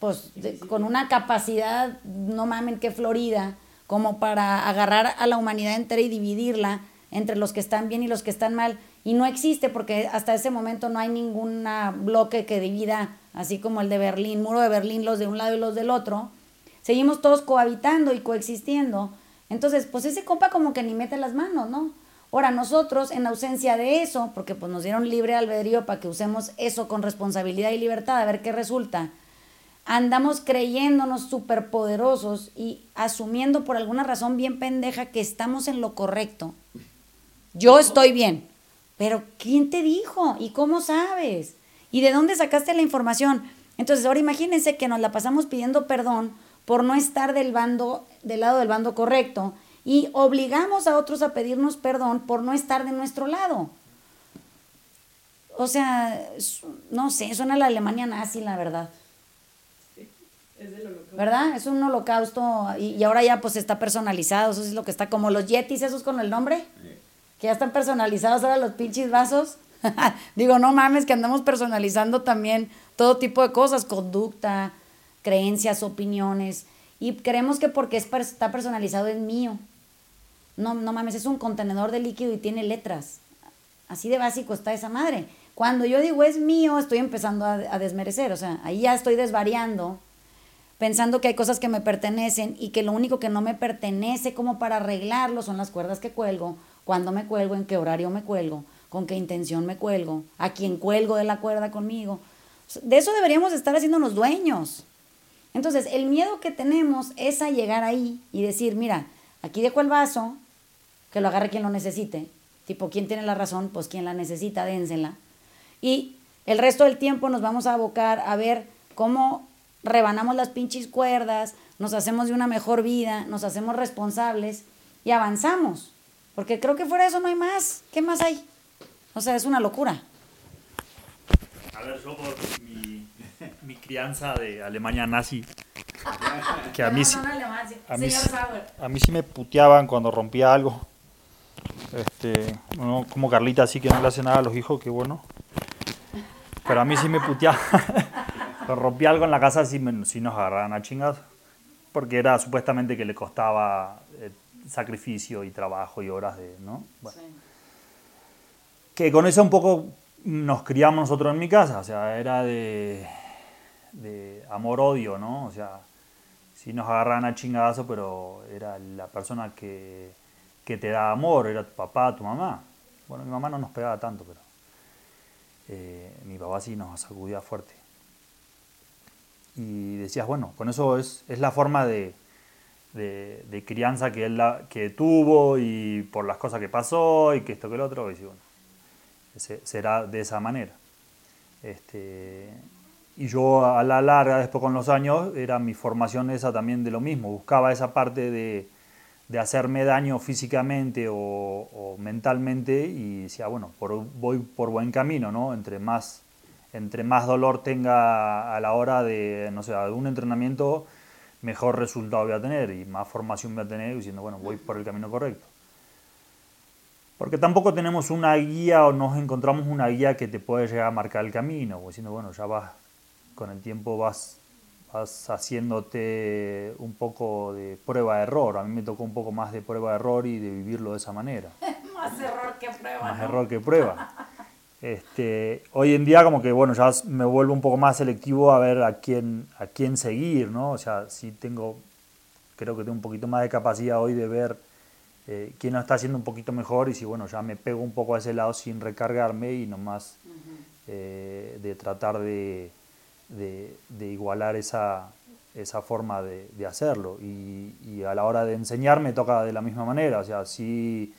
pues de- con una capacidad, no mamen, que florida, como para agarrar a la humanidad entera y dividirla entre los que están bien y los que están mal. Y no existe porque hasta ese momento no hay ningún bloque que divida, así como el de Berlín, muro de Berlín, los de un lado y los del otro. Seguimos todos cohabitando y coexistiendo. Entonces, pues ese compa como que ni mete las manos, ¿no? Ahora, nosotros, en ausencia de eso, porque pues nos dieron libre albedrío para que usemos eso con responsabilidad y libertad, a ver qué resulta, andamos creyéndonos superpoderosos y asumiendo por alguna razón bien pendeja que estamos en lo correcto. Yo estoy bien. Pero ¿quién te dijo? ¿Y cómo sabes? ¿Y de dónde sacaste la información? Entonces, ahora imagínense que nos la pasamos pidiendo perdón por no estar del bando del lado del bando correcto y obligamos a otros a pedirnos perdón por no estar de nuestro lado. O sea, es- no sé, suena a la Alemania nazi, la verdad. ¿Verdad? Es un holocausto y, y ahora ya pues está personalizado, eso es lo que está, como los yetis esos con el nombre, que ya están personalizados ahora los pinches vasos. [laughs] Digo, no mames, que andamos personalizando también todo tipo de cosas, conducta, creencias, opiniones, y creemos que porque es está personalizado es mío. No, no mames, es un contenedor de líquido y tiene letras. Así de básico está esa madre. Cuando yo digo es mío, estoy empezando a, a desmerecer, o sea, ahí ya estoy desvariando, pensando que hay cosas que me pertenecen y que lo único que no me pertenece como para arreglarlo son las cuerdas que cuelgo, cuándo me cuelgo, en qué horario me cuelgo, con qué intención me cuelgo, a quién cuelgo de la cuerda conmigo. De eso deberíamos estar haciéndonos dueños. Entonces, el miedo que tenemos es a llegar ahí y decir, mira, aquí dejo el vaso, que lo agarre quien lo necesite. Tipo, ¿quién tiene la razón? Pues quien la necesita, dénsela. Y el resto del tiempo nos vamos a abocar a ver cómo rebanamos las pinches cuerdas, nos hacemos de una mejor vida, nos hacemos responsables y avanzamos. Porque creo que fuera de eso no hay más. ¿Qué más hay? O sea, es una locura. A ver, yo por mi, [laughs] mi crianza de Alemania nazi, que a mí, sí- a mí, a mí sí me puteaban cuando rompía algo. Este, no como Carlita así que no le hace nada a los hijos, qué bueno. Pero a mí sí me puteaban. [laughs] Cuando rompía algo en la casa sí, me, sí nos agarraban a chingados. Porque era supuestamente que le costaba eh, sacrificio y trabajo y horas de, ¿no? Bueno. Que con eso un poco nos criamos nosotros en mi casa, o sea, era de, de amor-odio, ¿no? O sea, sí nos agarraban a chingadazo, pero era la persona que, que te da amor, era tu papá, tu mamá. Bueno, mi mamá no nos pegaba tanto, pero eh, mi papá sí nos sacudía fuerte. Y decías, bueno, con eso es, es la forma de, de, crianza que él la- que tuvo y por las cosas que pasó y que esto que lo otro, y bueno, se- será de esa manera. Este, y yo a la larga, después con los años, era mi formación esa también de lo mismo. Buscaba esa parte de, de hacerme daño físicamente o, mentalmente y decía, bueno, por- voy por buen camino, ¿no? Entre más, entre más dolor tenga a la hora de, no sé, de un entrenamiento, mejor resultado voy a tener y más formación voy a tener diciendo, bueno, voy por el camino correcto. Porque tampoco tenemos una guía o nos encontramos una guía que te puede llegar a marcar el camino, diciendo, bueno, ya vas, con el tiempo vas, vas haciéndote un poco de prueba-error. A mí me tocó un poco más de prueba-error y de vivirlo de esa manera. [laughs] Más error que prueba. Más ¿no? error que prueba. Este, hoy en día como que, bueno, ya me vuelvo un poco más selectivo a ver a quién, a quién seguir, ¿no? O sea, sí tengo, creo que tengo un poquito más de capacidad hoy de ver eh, quién lo está haciendo un poquito mejor y si, bueno, ya me pego un poco a ese lado sin recargarme y nomás eh, de tratar de, de- de igualar esa, esa forma de, de hacerlo. Y, y a la hora de enseñar me toca de la misma manera, o sea, sí,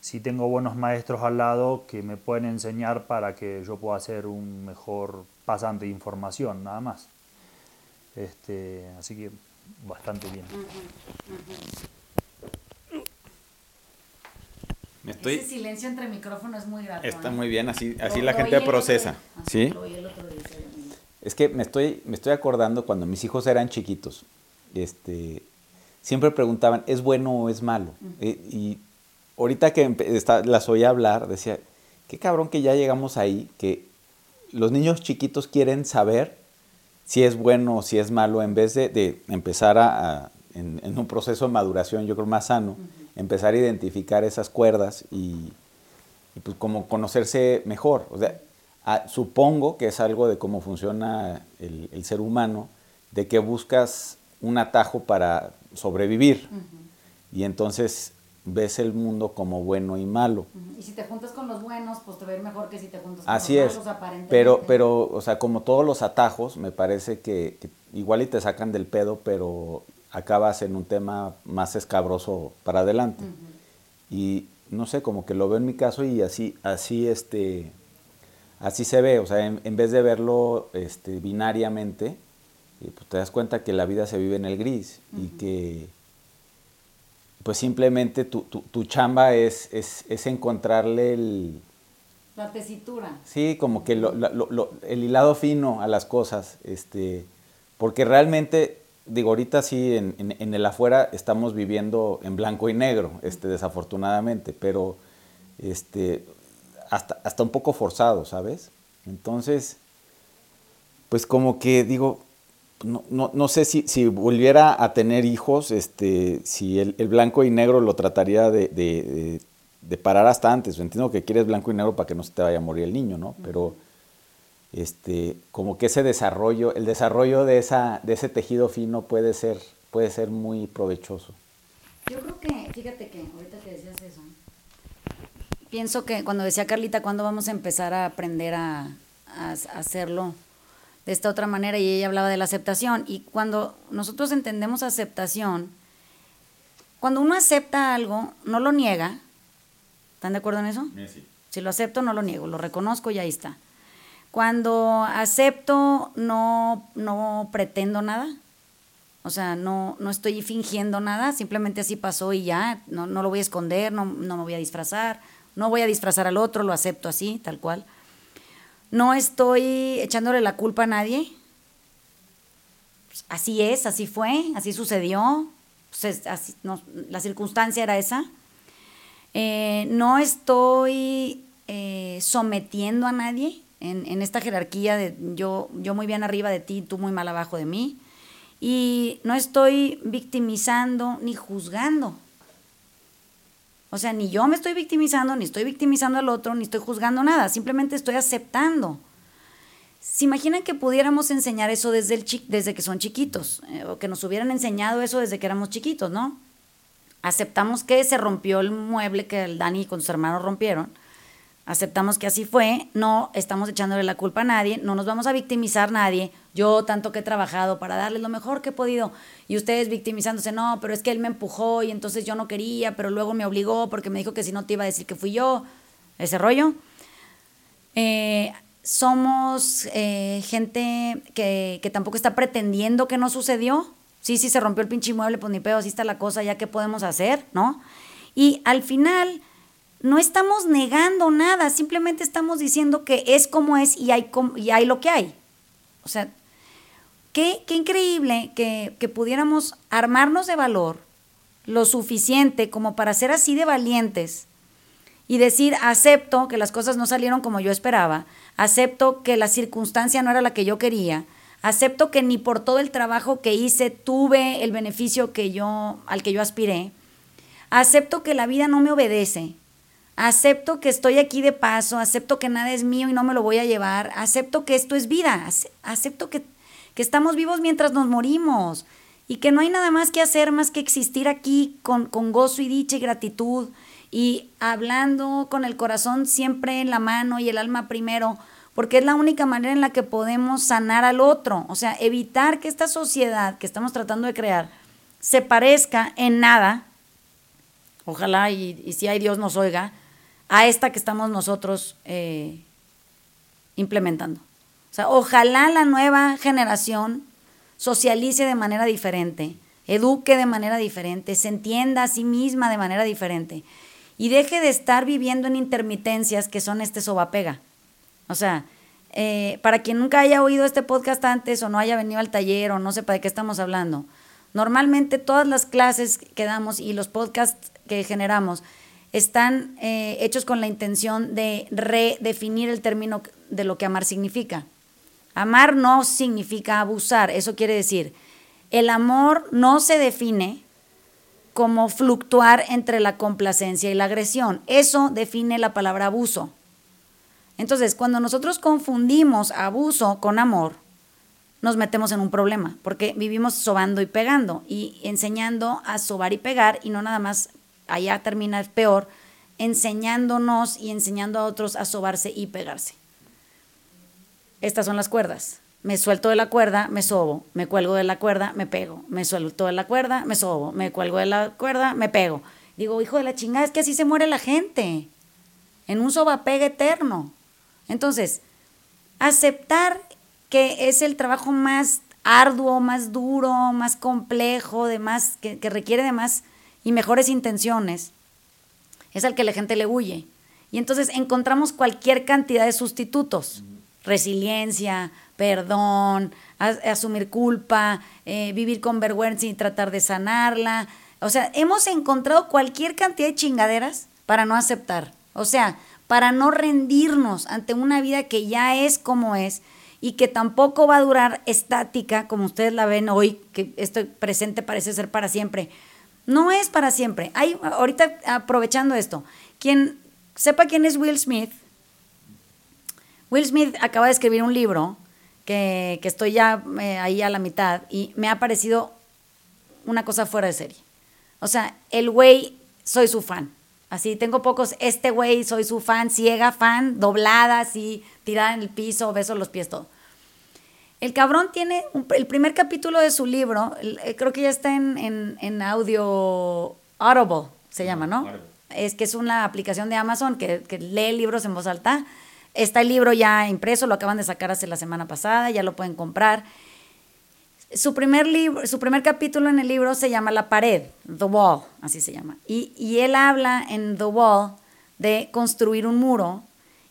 sí tengo buenos maestros al lado que me pueden enseñar para que yo pueda ser un mejor pasante de información, nada más. Este, así que bastante bien. Me estoy, Ese silencio entre micrófonos es muy grato. está ¿eh? muy bien, así, así Lo- la lo gente el procesa. otro día. Ah, ¿Sí? lo Es que me estoy, me estoy acordando cuando mis hijos eran chiquitos, este, siempre preguntaban, ¿es bueno o es malo? Eh, y ahorita que está- las oí hablar, decía, qué cabrón que ya llegamos ahí, que los niños chiquitos quieren saber si es bueno o si es malo, en vez de, de empezar a, a- en, en un proceso de maduración, yo creo más sano, empezar a identificar esas cuerdas y, y pues como conocerse mejor. O sea, ah, supongo que es algo de cómo funciona el, el ser humano, de que buscas un atajo para sobrevivir. Y entonces ves el mundo como bueno y malo. Ujú. Y si te juntas con los buenos, pues te va a ir mejor que si te juntas con Así los malos, aparentemente. Pero, pero, o sea, como todos los atajos, me parece que, que igual y te sacan del pedo, pero acabas en un tema más escabroso para adelante. Y no sé, como que lo veo en mi caso y así, así, este, así se ve. O sea, en, en vez de verlo este, binariamente, eh, pues te das cuenta que la vida se vive en el gris y que pues simplemente tu, tu, tu chamba es, es, es encontrarle el, La tesitura. Sí, como que lo- lo- lo- el hilado fino a las cosas, este, porque realmente, digo, ahorita sí, en, en- en el afuera estamos viviendo en blanco y negro, este, desafortunadamente, pero este, hasta, hasta un poco forzado, ¿sabes? Entonces, pues como que digo, no, no, no sé si, si volviera a tener hijos, este, si el, el blanco y negro lo trataría de, de- de de parar hasta antes. Entiendo que quieres blanco y negro para que no se te vaya a morir el niño, ¿no? Pero este, como que ese desarrollo, el desarrollo de, esa, de ese tejido fino puede ser, puede ser muy provechoso. Yo creo que, fíjate que ahorita que decías eso, pienso que cuando decía Carlita, ¿cuándo vamos a empezar a aprender a, a hacerlo de esta otra manera? Y ella hablaba de la aceptación. Y cuando nosotros entendemos aceptación, cuando uno acepta algo, no lo niega. ¿Están de acuerdo en eso? Sí. Si lo acepto, no lo niego, lo reconozco y ahí está. Cuando acepto, no, no pretendo nada. O sea, no, no estoy fingiendo nada, simplemente así pasó y ya, no, no lo voy a esconder, no, no me voy a disfrazar, no voy a disfrazar al otro, lo acepto así, tal cual. No estoy echándole la culpa a nadie. Pues, así es, así fue, así sucedió. Pues, así, no, la circunstancia era esa. Eh, no estoy eh, sometiendo a nadie en, en, esta jerarquía de yo, yo muy bien arriba de ti, tú muy mal abajo de mí. Y no estoy victimizando ni juzgando. O sea, ni yo me estoy victimizando, ni estoy victimizando al otro, ni estoy juzgando nada, simplemente estoy aceptando. ¿Se imaginan que pudiéramos enseñar eso desde, el desde que son chiquitos? Eh, o que nos hubieran enseñado eso desde que éramos chiquitos, ¿no? Aceptamos que se rompió el mueble que el Dani con sus hermanos rompieron aceptamos que así fue, no estamos echándole la culpa a nadie, no nos vamos a victimizar nadie. Yo tanto que he trabajado para darle lo mejor que he podido y ustedes victimizándose, no, pero es que él me empujó y entonces yo no quería, pero luego me obligó porque me dijo que si no te iba a decir que fui yo, ese rollo. Eh, somos eh, gente que, que tampoco está pretendiendo que no sucedió. Sí, sí se rompió el pinche mueble, pues ni pedo, así está la cosa, ya qué podemos hacer, ¿no? Y al final no estamos negando nada, simplemente estamos diciendo que es como es y hay, y hay lo que hay. O sea, qué, qué increíble que, que pudiéramos armarnos de valor lo suficiente como para ser así de valientes y decir, acepto que las cosas no salieron como yo esperaba, acepto que la circunstancia no era la que yo quería, acepto que ni por todo el trabajo que hice tuve el beneficio que yo, al que yo aspiré, acepto que la vida no me obedece, acepto que estoy aquí de paso, acepto que nada es mío y no me lo voy a llevar, acepto que esto es vida, acepto que, que estamos vivos mientras nos morimos y que no hay nada más que hacer más que existir aquí con, con gozo y dicha y gratitud y hablando con el corazón siempre en la mano y el alma primero, porque es la única manera en la que podemos sanar al otro, o sea, evitar que esta sociedad que estamos tratando de crear se parezca en nada, ojalá y, si hay Dios nos oiga, a esta que estamos nosotros eh, implementando. O sea, ojalá la nueva generación socialice de manera diferente, eduque de manera diferente, se entienda a sí misma de manera diferente y deje de estar viviendo en intermitencias que son este sobapega. O sea, eh, para quien nunca haya oído este podcast antes o no haya venido al taller o no sepa de qué estamos hablando, normalmente todas las clases que damos y los podcasts que generamos están eh, hechos con la intención de redefinir el término de lo que amar significa. Amar no significa abusar, eso quiere decir, el amor no se define como fluctuar entre la complacencia y la agresión, eso define la palabra abuso. Entonces, cuando nosotros confundimos abuso con amor, nos metemos en un problema, porque vivimos sobando y pegando y enseñando a sobar y pegar y no nada más allá termina peor, enseñándonos y enseñando a otros a sobarse y pegarse. Estas son las cuerdas. Me suelto de la cuerda, me sobo. Me cuelgo de la cuerda, me pego. Me suelto de la cuerda, me sobo. Me cuelgo de la cuerda, me pego. Digo, hijo de la chingada, es que así se muere la gente. En un pega eterno. Entonces, aceptar que es el trabajo más arduo, más duro, más complejo, de más, que, que requiere de más y mejores intenciones, es al que la gente le huye. Y entonces encontramos cualquier cantidad de sustitutos. Resiliencia, perdón, asumir culpa, eh, vivir con vergüenza y tratar de sanarla. O sea, hemos encontrado cualquier cantidad de chingaderas para no aceptar. O sea, para no rendirnos ante una vida que ya es como es y que tampoco va a durar estática, como ustedes la ven hoy, que este presente parece ser para siempre. No es para siempre. Hay, ahorita aprovechando esto, quien sepa quién es Will Smith, Will Smith acaba de escribir un libro que, que estoy ya eh, ahí a la mitad y me ha parecido una cosa fuera de serie. O sea, el güey, soy su fan. Así, tengo pocos, este güey, soy su fan, ciega, fan, doblada, así, tirada en el piso, beso los pies, todo. El cabrón tiene un- el primer capítulo de su libro, el- eh, creo que ya está en, en- en audio Audible, se llama, ¿no? Es que es una aplicación de Amazon que, que lee libros en voz alta. Está el libro ya impreso, lo acaban de sacar hace la semana pasada, ya lo pueden comprar. Su primer, libro, su primer capítulo en el libro se llama La pared, The Wall, así se llama. Y, y él habla en The Wall de construir un muro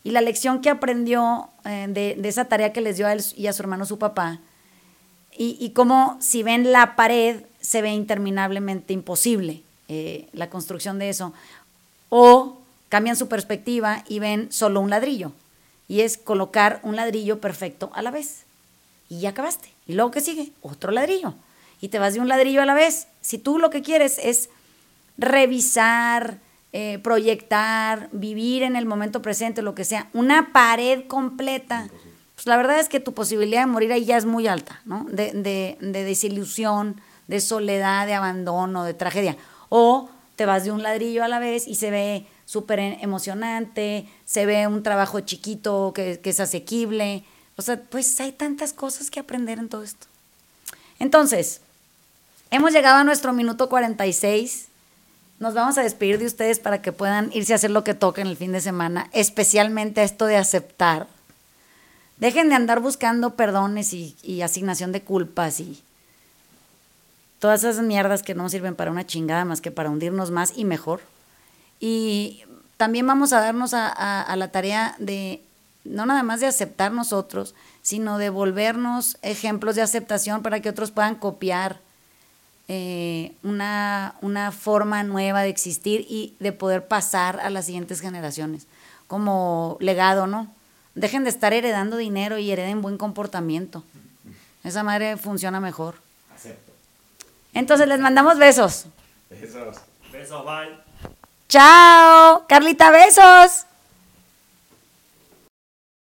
y la lección que aprendió eh, de, de esa tarea que les dio a él y a su hermano su papá. Y, y cómo si ven la pared se ve interminablemente imposible eh, la construcción de eso. O cambian su perspectiva y ven solo un ladrillo. Y es colocar un ladrillo perfecto a la vez y ya acabaste. Y luego que sigue, otro ladrillo. Y te vas de un ladrillo a la vez. Si tú lo que quieres es revisar, eh, proyectar, vivir en el momento presente, lo que sea, una pared completa, pues la verdad es que tu posibilidad de morir ahí ya es muy alta, ¿no? De, de- de desilusión, de soledad, de abandono, de tragedia. O te vas de un ladrillo a la vez y se ve súper emocionante, se ve un trabajo chiquito que, que es asequible. O sea, pues hay tantas cosas que aprender en todo esto. Entonces, hemos llegado a nuestro minuto 46. Nos vamos a despedir de ustedes para que puedan irse a hacer lo que toca en el fin de semana, especialmente esto de aceptar. Dejen de andar buscando perdones y, y asignación de culpas y todas esas mierdas que no sirven para una chingada más que para hundirnos más y mejor. Y también vamos a darnos a, a- a la tarea de no nada más de aceptar nosotros, sino de volvernos ejemplos de aceptación para que otros puedan copiar eh, una, una forma nueva de existir y de poder pasar a las siguientes generaciones como legado, ¿no? Dejen de estar heredando dinero y hereden buen comportamiento. Esa madre funciona mejor. Entonces les mandamos besos. Besos, bye. Chao. Carlita, besos.